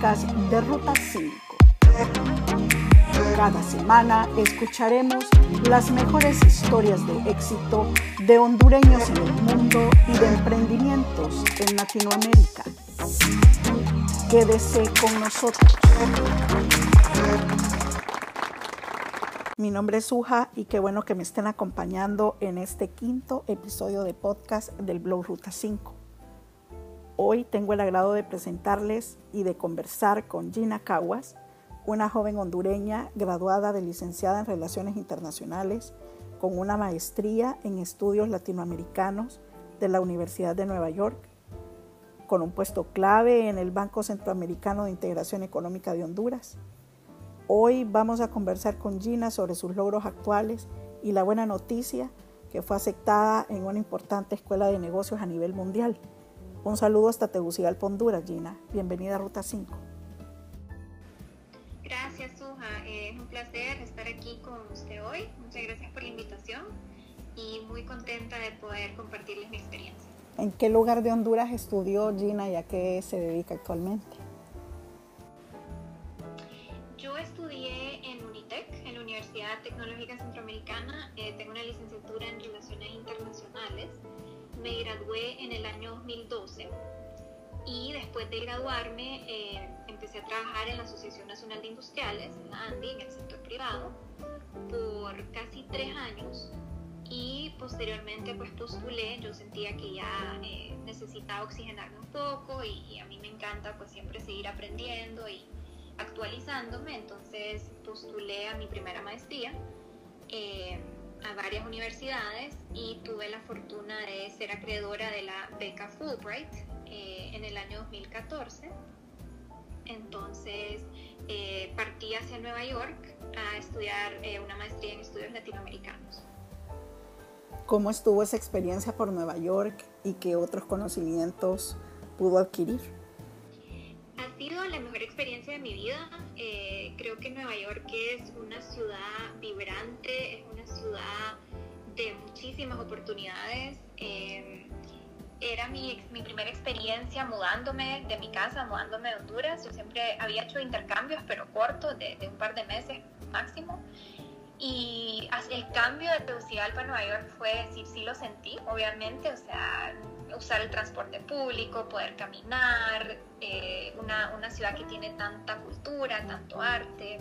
Podcast de Ruta 5. Cada semana escucharemos las mejores historias de éxito de hondureños en el mundo y de emprendimientos en Latinoamérica. Quédese con nosotros. Mi nombre es Suja y qué bueno que me estén acompañando en este quinto episodio de podcast del blog Ruta 5. Hoy tengo el agrado de presentarles y de conversar con Gina Caguas, una joven hondureña graduada de licenciada en Relaciones Internacionales con una maestría en estudios latinoamericanos de la Universidad de Nueva York, con un puesto clave en el Banco Centroamericano de Integración Económica de Honduras. Hoy vamos a conversar con Gina sobre sus logros actuales y la buena noticia que fue aceptada en una importante escuela de negocios a nivel mundial un saludo hasta Tegucigalpa, Honduras, Gina. Bienvenida a Ruta 5. Gracias, Suja. Es un placer estar aquí con usted hoy. Muchas gracias por la invitación y muy contenta de poder compartirles mi experiencia. ¿En qué lugar de Honduras estudió Gina y a qué se dedica actualmente? Yo estudié en Unitec, en la Universidad Tecnológica Centroamericana. Eh, tengo una licenciatura en Relaciones Internacionales me gradué en el año 2012 y después de graduarme eh, empecé a trabajar en la Asociación Nacional de Industriales, en la ANDI, en el sector privado, por casi tres años. Y posteriormente pues postulé, yo sentía que ya eh, necesitaba oxigenarme un poco y, a mí me encanta pues siempre seguir aprendiendo y actualizándome, entonces postulé a mi primera maestría. Eh, a varias universidades y tuve la fortuna de ser acreedora de la beca Fulbright eh, en el año 2014. Entonces eh, partí hacia Nueva York a estudiar eh, una maestría en estudios latinoamericanos. ¿Cómo estuvo esa experiencia por Nueva York y qué otros conocimientos pudo adquirir? Ha sido la mejor experiencia de mi vida. creo que Nueva York es una ciudad vibrante, es una ciudad de muchísimas oportunidades. Em, era mi, mi, primera experiencia mudándome de mi casa, mudándome de Honduras. Yo siempre había hecho intercambios, pero cortos, de, un par de meses máximo. Y el cambio de Tegucigalpa a Nueva York fue, sí, sí lo sentí, obviamente, o sea, usar el transporte público, poder caminar, eh, una, una ciudad que tiene tanta cultura, tanto arte,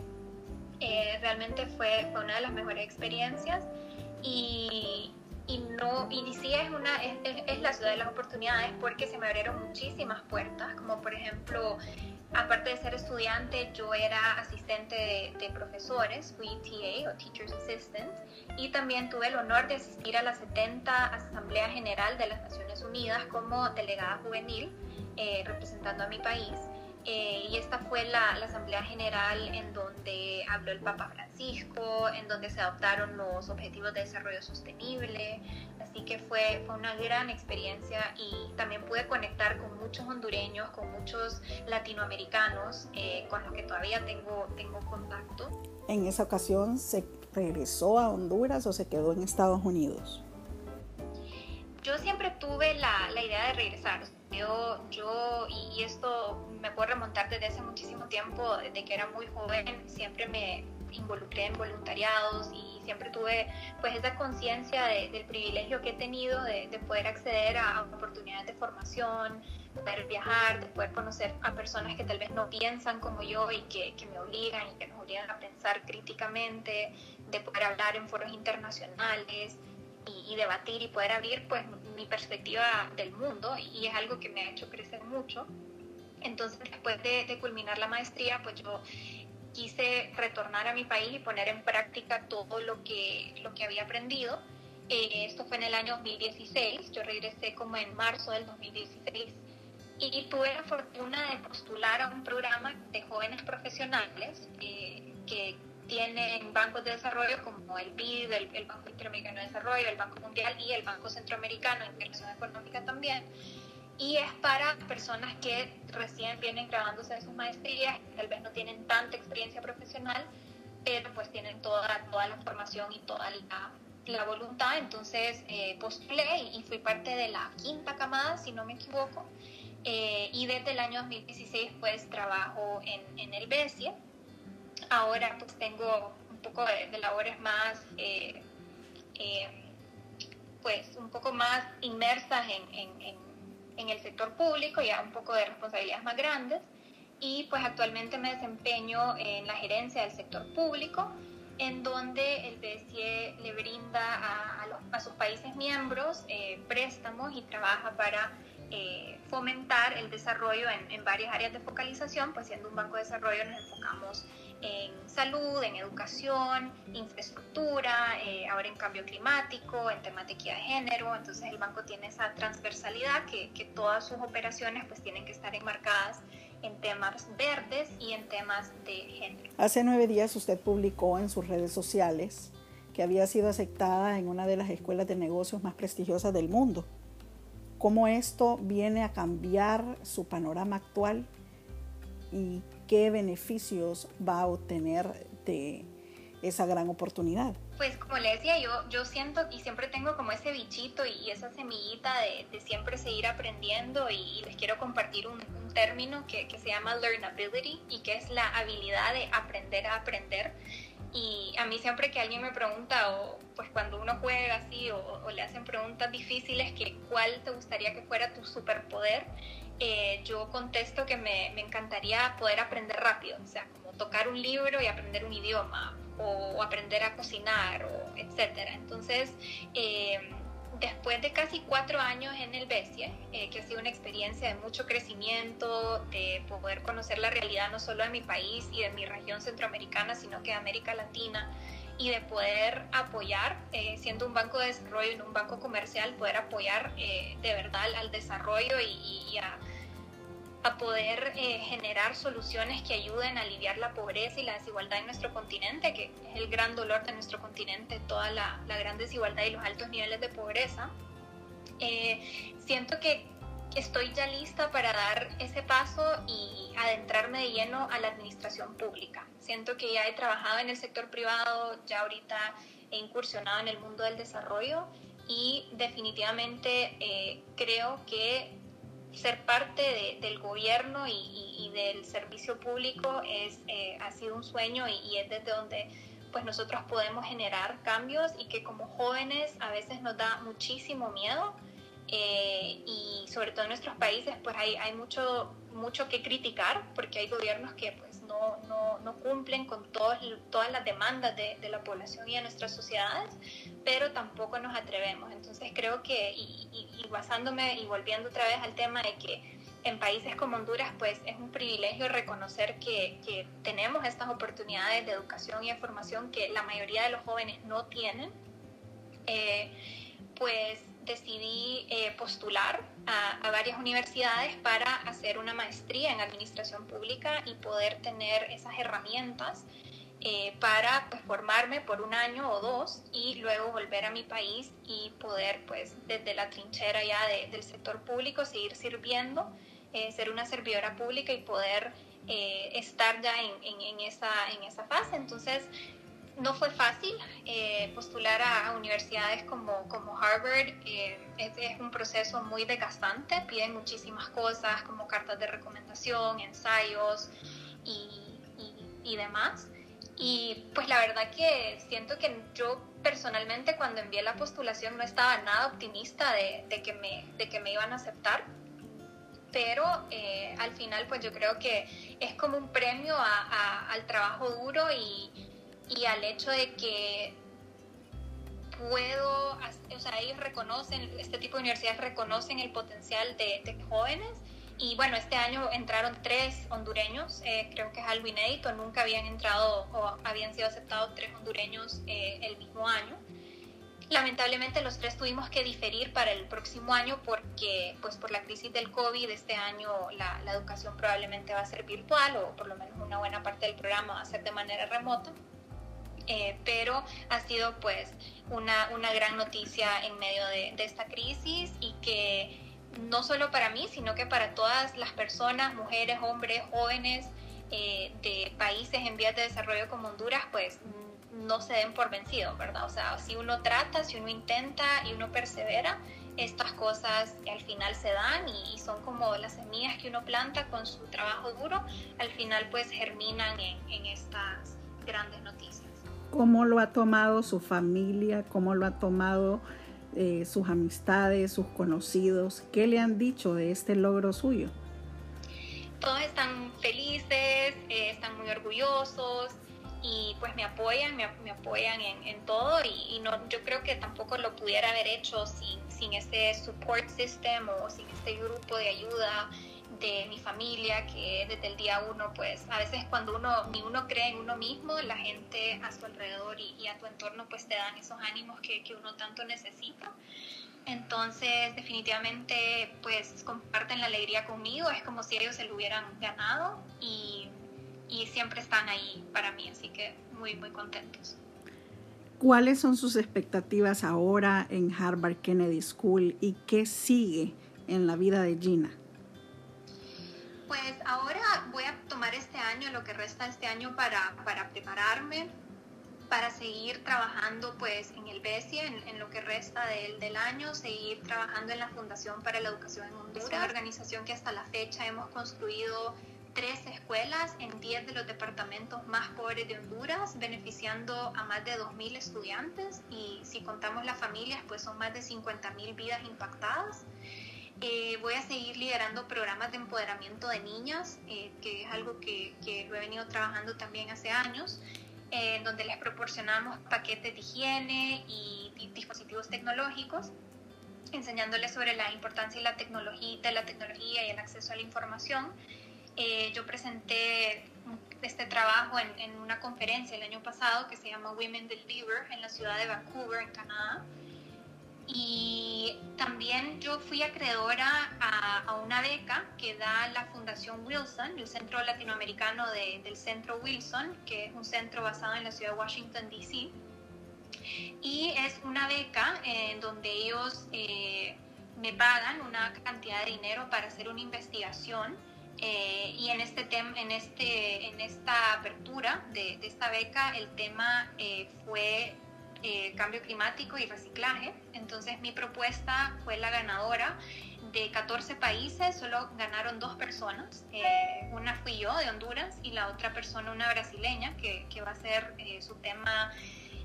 eh, realmente fue, fue, una de las mejores experiencias y, y no y sí es una es, es, la ciudad de las oportunidades porque se me abrieron muchísimas puertas como por ejemplo aparte de ser estudiante yo era asistente de, profesores fui TA o Teachers Assistant y también tuve el honor de asistir a la 70 Asamblea General de las Naciones Unidas como delegada juvenil eh, representando a mi país. Eh, y esta fue la, Asamblea General en donde habló el Papa Francisco, en donde se adoptaron los Objetivos de Desarrollo Sostenible, así que fue, fue una gran experiencia y también pude conectar con muchos hondureños, con muchos latinoamericanos, eh, con los que todavía tengo, tengo contacto. ¿En esa ocasión se regresó a Honduras o se quedó en Estados Unidos? Yo siempre tuve la, la idea de regresar yo, yo y, esto me puedo remontar desde hace muchísimo tiempo, desde que era muy joven, siempre me involucré en voluntariados y siempre tuve pues esa conciencia del privilegio que he tenido de, poder acceder a oportunidades de formación, de poder viajar, de poder conocer a personas que tal vez no piensan como yo y que, que me obligan y que nos obligan a pensar críticamente, de poder hablar en foros internacionales, y, debatir y poder abrir pues mi perspectiva del mundo y es algo que me ha hecho crecer mucho. Entonces después de, culminar la maestría pues yo quise retornar a mi país y poner en práctica todo lo que, lo que había aprendido. Eh, esto fue en el año 2016, yo regresé como en marzo del 2016 y tuve la fortuna de postular a un programa de jóvenes profesionales eh, que tienen bancos de desarrollo como el BID, el, Banco Interamericano de Desarrollo, el Banco Mundial y el Banco Centroamericano de Económica también. Y es para personas que recién vienen grabándose de sus maestrías, tal vez no tienen tanta experiencia profesional, pero pues tienen toda, toda la formación y toda la, la voluntad. Entonces eh, postulé y fui parte de la quinta camada, si no me equivoco. eh, y desde el año 2016 pues trabajo en, en el BESIE. Ahora pues tengo un poco de, labores más, eh, pues un poco más inmersas en, el sector público, ya un poco de responsabilidades más grandes. Y pues actualmente me desempeño en la gerencia del sector público en donde el BCE le brinda a, a, sus países miembros eh, préstamos y trabaja para eh, fomentar el desarrollo en, varias áreas de focalización, pues siendo un banco de desarrollo nos enfocamos en salud, en educación, infraestructura, eh, ahora en cambio climático, en equidad de género, entonces el banco tiene esa transversalidad que, que todas sus operaciones pues tienen que estar enmarcadas en temas verdes y en temas de género. Hace nueve días usted publicó en sus redes sociales que había sido aceptada en una de las escuelas de negocios más prestigiosas del mundo. ¿Cómo esto viene a cambiar su panorama actual y qué beneficios va a obtener de esa gran oportunidad? Pues como le decía, yo, yo siento y siempre tengo como ese bichito y, esa semillita de, siempre seguir aprendiendo y, les quiero compartir un, término que, que, se llama learnability y que es la habilidad de aprender a aprender. Y a mí siempre que alguien me pregunta, o pues cuando uno juega así, o, le hacen preguntas difíciles, que cuál te gustaría que fuera tu superpoder, eh, yo contesto que me, me, encantaría poder aprender rápido, o sea, como tocar un libro y aprender un idioma, o aprender a cocinar, o etcétera. Entonces, eh, después de casi cuatro años en el BESIE, eh, que ha sido una experiencia de mucho crecimiento, de poder conocer la realidad no solo de mi país y de mi región centroamericana, sino que de América Latina, y de poder apoyar, eh, siendo un banco de desarrollo y no un banco comercial, poder apoyar eh, de verdad al desarrollo y, a a poder eh, generar soluciones que ayuden a aliviar la pobreza y la desigualdad en nuestro continente, que es el gran dolor de nuestro continente, toda la, gran desigualdad y los altos niveles de pobreza. Eh, siento que estoy ya lista para dar ese paso y adentrarme de lleno a la administración pública. Siento que ya he trabajado en el sector privado, ya ahorita he incursionado en el mundo del desarrollo y definitivamente eh, creo que ser parte del gobierno y, del servicio público es, eh, ha sido un sueño y, es desde donde pues nosotros podemos generar cambios y que como jóvenes a veces nos da muchísimo miedo eh, y sobre todo en nuestros países pues hay, hay mucho, mucho que criticar porque hay gobiernos que pues no, cumplen con todas todas las demandas de, la población y de nuestras sociedades, pero tampoco nos atrevemos. Entonces creo que, y, y, basándome y volviendo otra vez al tema de que en países como Honduras, pues es un privilegio reconocer que, que, tenemos estas oportunidades de educación y de formación que la mayoría de los jóvenes no tienen. Eh, pues decidí eh, postular a, varias universidades para hacer una maestría en administración pública y poder tener esas herramientas eh, para pues, formarme por un año o dos y luego volver a mi país y poder pues desde la trinchera ya del sector público seguir sirviendo, eh, ser una servidora pública y poder estar ya en, en, esa, en esa fase. Entonces, no fue fácil eh, postular a, universidades como, como Harvard. Eh, es, un proceso muy desgastante, piden muchísimas cosas como cartas de recomendación, ensayos y, y, demás. Y pues la verdad que siento que yo personalmente cuando envié la postulación no estaba nada optimista de, de que, me, de que me iban a aceptar. Pero eh, al final pues yo creo que es como un premio al trabajo duro y, y al hecho de que puedo, o sea, ellos reconocen, este tipo de universidades reconocen el potencial de, jóvenes. Y bueno, este año entraron tres hondureños, eh, creo que es algo inédito, nunca habían entrado o habían sido aceptados tres hondureños eh, el mismo año. Lamentablemente los tres tuvimos que diferir para el próximo año porque pues por la crisis del COVID este año la, la educación probablemente va a ser virtual o por lo menos una buena parte del programa va a ser de manera remota. Eh, pero ha sido pues una, una gran noticia en medio de, esta crisis y que no solo para mí, sino que para todas las personas, mujeres, hombres, jóvenes eh, de países en vías de desarrollo como Honduras, pues no se den por vencidos, ¿verdad? O sea, si uno trata, si uno intenta y uno persevera, estas cosas al final se dan y, son como las semillas que uno planta con su trabajo duro, al final pues germinan en, estas grandes noticias. ¿Cómo lo ha tomado su familia? ¿Cómo lo ha tomado eh, sus amistades, sus conocidos? ¿Qué le han dicho de este logro suyo? Todos están felices, eh, están muy orgullosos, y pues me apoyan, me, apoyan en, todo y, no, yo creo que tampoco lo pudiera haber hecho sin, este support system o sin este grupo de ayuda de mi familia que desde el día uno pues a veces cuando uno ni uno cree en uno mismo la gente a su alrededor y, a tu entorno pues te dan esos ánimos que, que uno tanto necesita entonces definitivamente pues comparten la alegría conmigo es como si ellos se lo hubieran ganado y y siempre están ahí para mí, así que muy, muy contentos. ¿Cuáles son sus expectativas ahora en Harvard Kennedy School y qué sigue en la vida de Gina? Pues ahora voy a tomar este año, lo que resta este año para, para prepararme, para seguir trabajando pues en el BESIA, en, lo que resta del, del, año, seguir trabajando en la Fundación para la Educación en Honduras, una organización que hasta la fecha hemos construido tres escuelas en 10 de los departamentos más pobres de Honduras, beneficiando a más de 2.000 estudiantes y si contamos las familias, pues son más de 50.000 vidas impactadas. Eh, voy a seguir liderando programas de empoderamiento de niñas, eh, que es algo que, que, lo he venido trabajando también hace años, eh, en donde les proporcionamos paquetes de higiene y, dispositivos tecnológicos enseñándoles sobre la importancia de la tecnología, de la tecnología y el acceso a la información eh, yo presenté este trabajo en, una conferencia el año pasado que se llama Women Deliver en la ciudad de Vancouver, en Canadá. Y también yo fui acreedora a, una beca que da la Fundación Wilson, el Centro Latinoamericano del Centro Wilson, que es un centro basado en la ciudad de Washington, D.C. Y es una beca en donde ellos eh, me pagan una cantidad de dinero para hacer una investigación eh, y en, este en, este, en esta apertura de, de esta beca, el tema eh, fue eh, cambio climático y reciclaje. Entonces mi propuesta fue la ganadora. De 14 países solo ganaron dos personas. una fui yo de Honduras y la otra persona una brasileña que, que va a ser su tema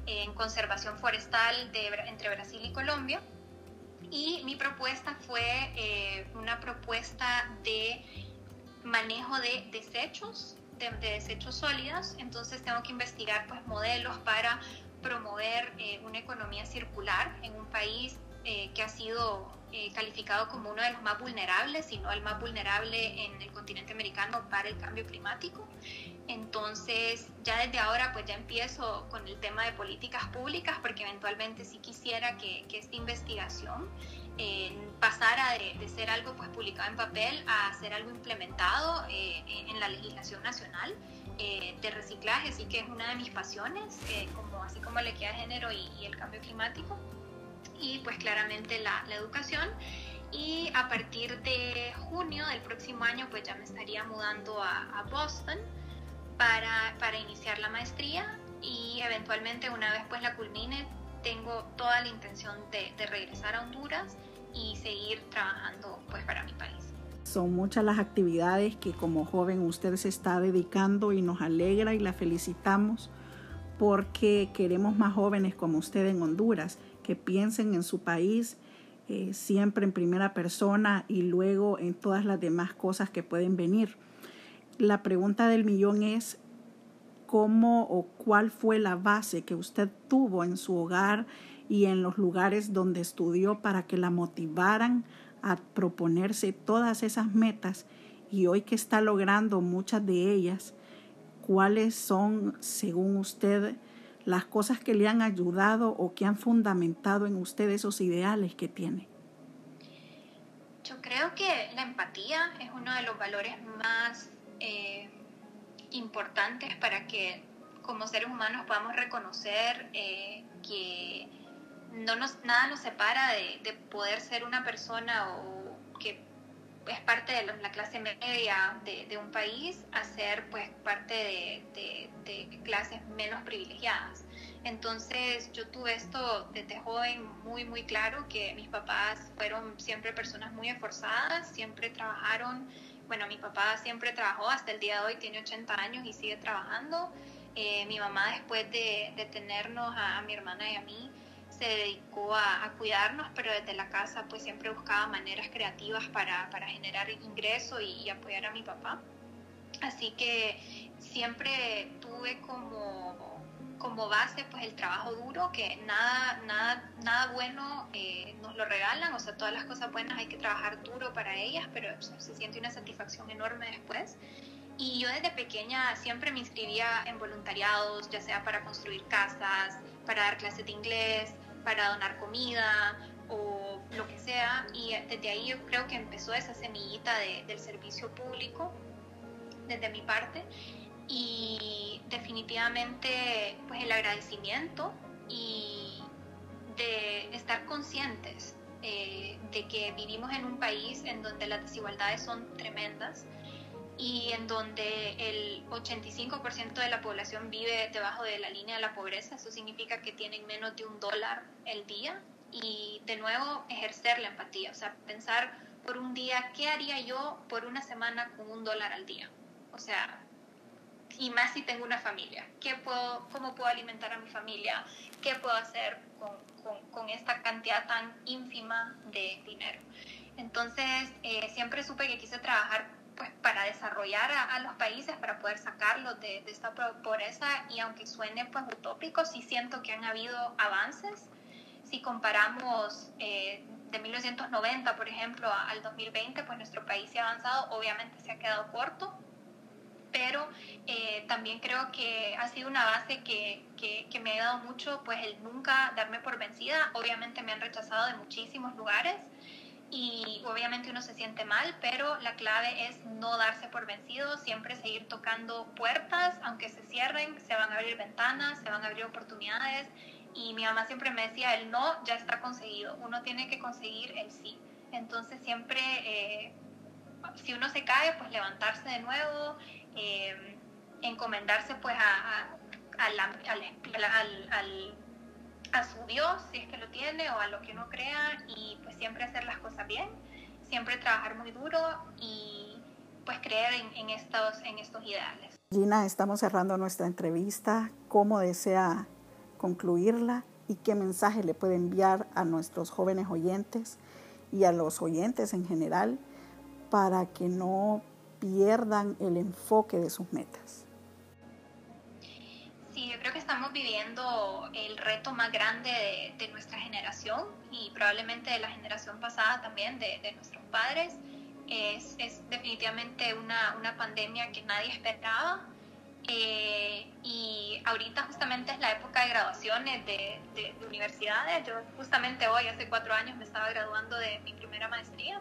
en conservación forestal de, entre Brasil y Colombia. Y mi propuesta fue una propuesta de manejo de desechos, de, desechos sólidos, entonces tengo que investigar pues modelos para promover eh, una economía circular en un país eh, que ha sido eh, calificado como uno de los más vulnerables, si no el más vulnerable en el continente americano para el cambio climático. Entonces, ya desde ahora, pues ya empiezo con el tema de políticas públicas, porque eventualmente sí quisiera que, esta investigación pasara de, ser algo pues publicado en papel a ser algo implementado en la legislación nacional eh, de reciclaje, así que es una de mis pasiones, eh, así como la equidad de género y, el cambio climático, y pues claramente la, educación. Y a partir de junio del próximo año, pues ya me estaría mudando a, a Boston para, para iniciar la maestría y eventualmente una vez pues la culmine tengo toda la intención de, de, regresar a Honduras y seguir trabajando pues para mi país. Son muchas las actividades que como joven usted se está dedicando y nos alegra y la felicitamos porque queremos más jóvenes como usted en Honduras que piensen en su país eh, siempre en primera persona y luego en todas las demás cosas que pueden venir. La pregunta del millón es, cómo o cuál fue la base que usted tuvo en su hogar y en los lugares donde estudió para que la motivaran a proponerse todas esas metas y hoy que está logrando muchas de ellas, cuáles son, según usted, las cosas que le han ayudado o que han fundamentado en usted esos ideales que tiene. Yo creo que la empatía es uno de los valores más eh, importantes para que como seres humanos podamos reconocer eh, que no nos, nada nos separa de, poder ser una persona o que es parte de la clase media de, un país a ser pues parte de, clases menos privilegiadas. Entonces yo tuve esto desde joven muy, muy claro, que mis papás fueron siempre personas muy esforzadas, siempre trabajaron, bueno, mi papá siempre trabajó, hasta el día de hoy tiene 80 años y sigue trabajando. Eh, mi mamá después de, de tenernos a, mi hermana y a mí, se dedicó a, cuidarnos, pero desde la casa pues siempre buscaba maneras creativas para, generar ingreso y, apoyar a mi papá. Así que siempre tuve como, base pues el trabajo duro, que nada, nada, nada bueno eh, nos lo regalan, o sea, todas las cosas buenas hay que trabajar duro para ellas, pero se siente una satisfacción enorme después. Y yo desde pequeña siempre me inscribía en voluntariados, ya sea para construir casas, para dar clases de inglés, para donar comida o lo que sea. Y desde ahí yo creo que empezó esa semillita del servicio público, desde mi parte. Y definitivamente pues el agradecimiento y de estar conscientes eh, de que vivimos en un país en donde las desigualdades son tremendas y en donde el 85% de la población vive debajo de la línea de la pobreza. Eso significa que tienen menos de un dólar el día y de nuevo ejercer la empatía, o sea, pensar por un día, ¿qué haría yo por una semana con un dólar al día? O sea, y más si tengo una familia, ¿qué puedo, ¿cómo puedo alimentar a mi familia? ¿Qué puedo hacer con, con, con esta cantidad tan ínfima de dinero? Entonces, eh, siempre supe que quise trabajar pues para desarrollar a, los países, para poder sacarlos de, esta pobreza y aunque suene pues utópico, sí siento que han habido avances. Si comparamos eh, de 1990, por ejemplo, al 2020, pues nuestro país se ha avanzado, obviamente se ha quedado corto, pero eh, también creo que ha sido una base que, que, que, me ha ayudado mucho, pues el nunca darme por vencida. Obviamente me han rechazado de muchísimos lugares, y obviamente uno se siente mal, pero la clave es no darse por vencido, siempre seguir tocando puertas, aunque se cierren, se van a abrir ventanas, se van a abrir oportunidades y mi mamá siempre me decía, el no ya está conseguido, uno tiene que conseguir el sí. Entonces siempre, eh, si uno se cae, pues levantarse de nuevo, eh, encomendarse pues a, al, al a su Dios, si es que lo tiene, o a lo que uno crea, y pues siempre hacer las cosas bien, siempre trabajar muy duro y pues creer en, estos, en estos ideales. Gina, estamos cerrando nuestra entrevista. ¿Cómo desea concluirla y qué mensaje le puede enviar a nuestros jóvenes oyentes y a los oyentes en general para que no pierdan el enfoque de sus metas? Estamos viviendo el reto más grande de, nuestra generación y probablemente de la generación pasada también, de, nuestros padres. Es, definitivamente una, una, pandemia que nadie esperaba. Eh, y ahorita justamente es la época de graduaciones de, de, universidades. Yo justamente hoy, hace cuatro años, me estaba graduando de mi primera maestría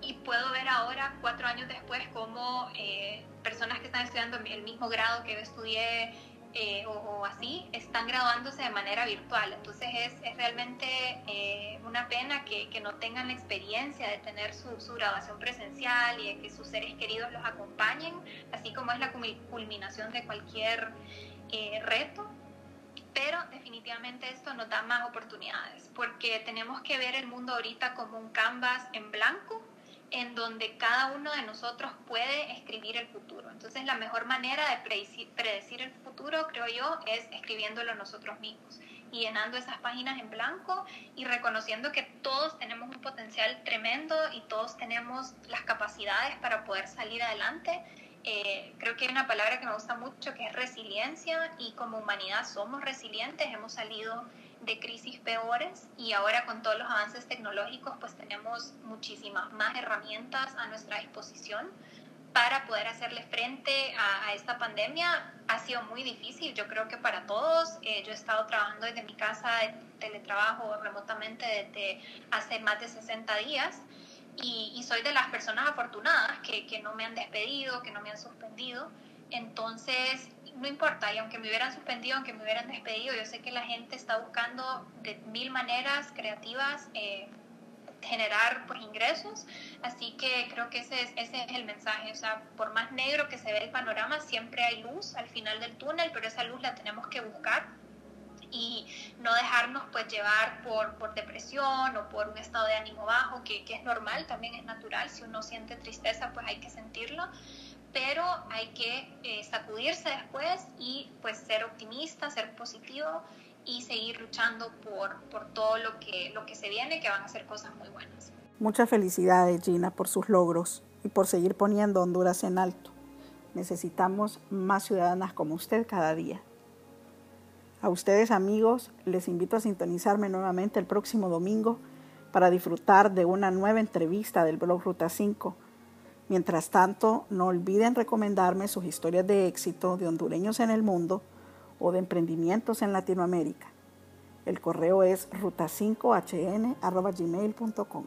y puedo ver ahora, cuatro años después, cómo eh, personas que están estudiando el mismo grado que yo estudié eh, o, así están graduándose de manera virtual. Entonces es, es realmente eh, una pena que, que, no tengan la experiencia de tener su, su, graduación presencial y de que sus seres queridos los acompañen, así como es la culminación de cualquier eh, reto. Pero definitivamente esto nos da más oportunidades porque tenemos que ver el mundo ahorita como un canvas en blanco en donde cada uno de nosotros puede escribir el futuro. Entonces la mejor manera de predecir, el futuro, creo yo, es escribiéndolo nosotros mismos y llenando esas páginas en blanco y reconociendo que todos tenemos un potencial tremendo y todos tenemos las capacidades para poder salir adelante. Eh, creo que hay una palabra que me gusta mucho que es resiliencia y como humanidad somos resilientes, hemos salido de crisis peores y ahora con todos los avances tecnológicos pues tenemos muchísimas más herramientas a nuestra disposición para poder hacerle frente a, esta pandemia. Ha sido muy difícil, yo creo que para todos. Eh, yo he estado trabajando desde mi casa teletrabajo remotamente desde hace más de 60 días y, y soy de las personas afortunadas que, que no me han despedido, que no me han suspendido. Entonces, no importa, y aunque me hubieran suspendido, aunque me hubieran despedido, yo sé que la gente está buscando de mil maneras creativas eh, generar pues, ingresos, así que creo que ese es, ese es el mensaje, o sea, por más negro que se ve el panorama, siempre hay luz al final del túnel, pero esa luz la tenemos que buscar y no dejarnos pues llevar por, por depresión o por un estado de ánimo bajo, que, que es normal, también es natural, si uno siente tristeza pues hay que sentirlo, pero hay que eh, sacudirse después y pues ser optimista, ser positivo y seguir luchando por, por todo lo que, lo que se viene, que van a ser cosas muy buenas. Muchas felicidades Gina por sus logros y por seguir poniendo Honduras en alto. Necesitamos más ciudadanas como usted cada día. A ustedes amigos, les invito a sintonizarme nuevamente el próximo domingo para disfrutar de una nueva entrevista del blog Ruta 5 Mientras tanto, no olviden recomendarme sus historias de éxito de hondureños en el mundo o de emprendimientos en Latinoamérica. El correo es ruta5hn.gmail.com.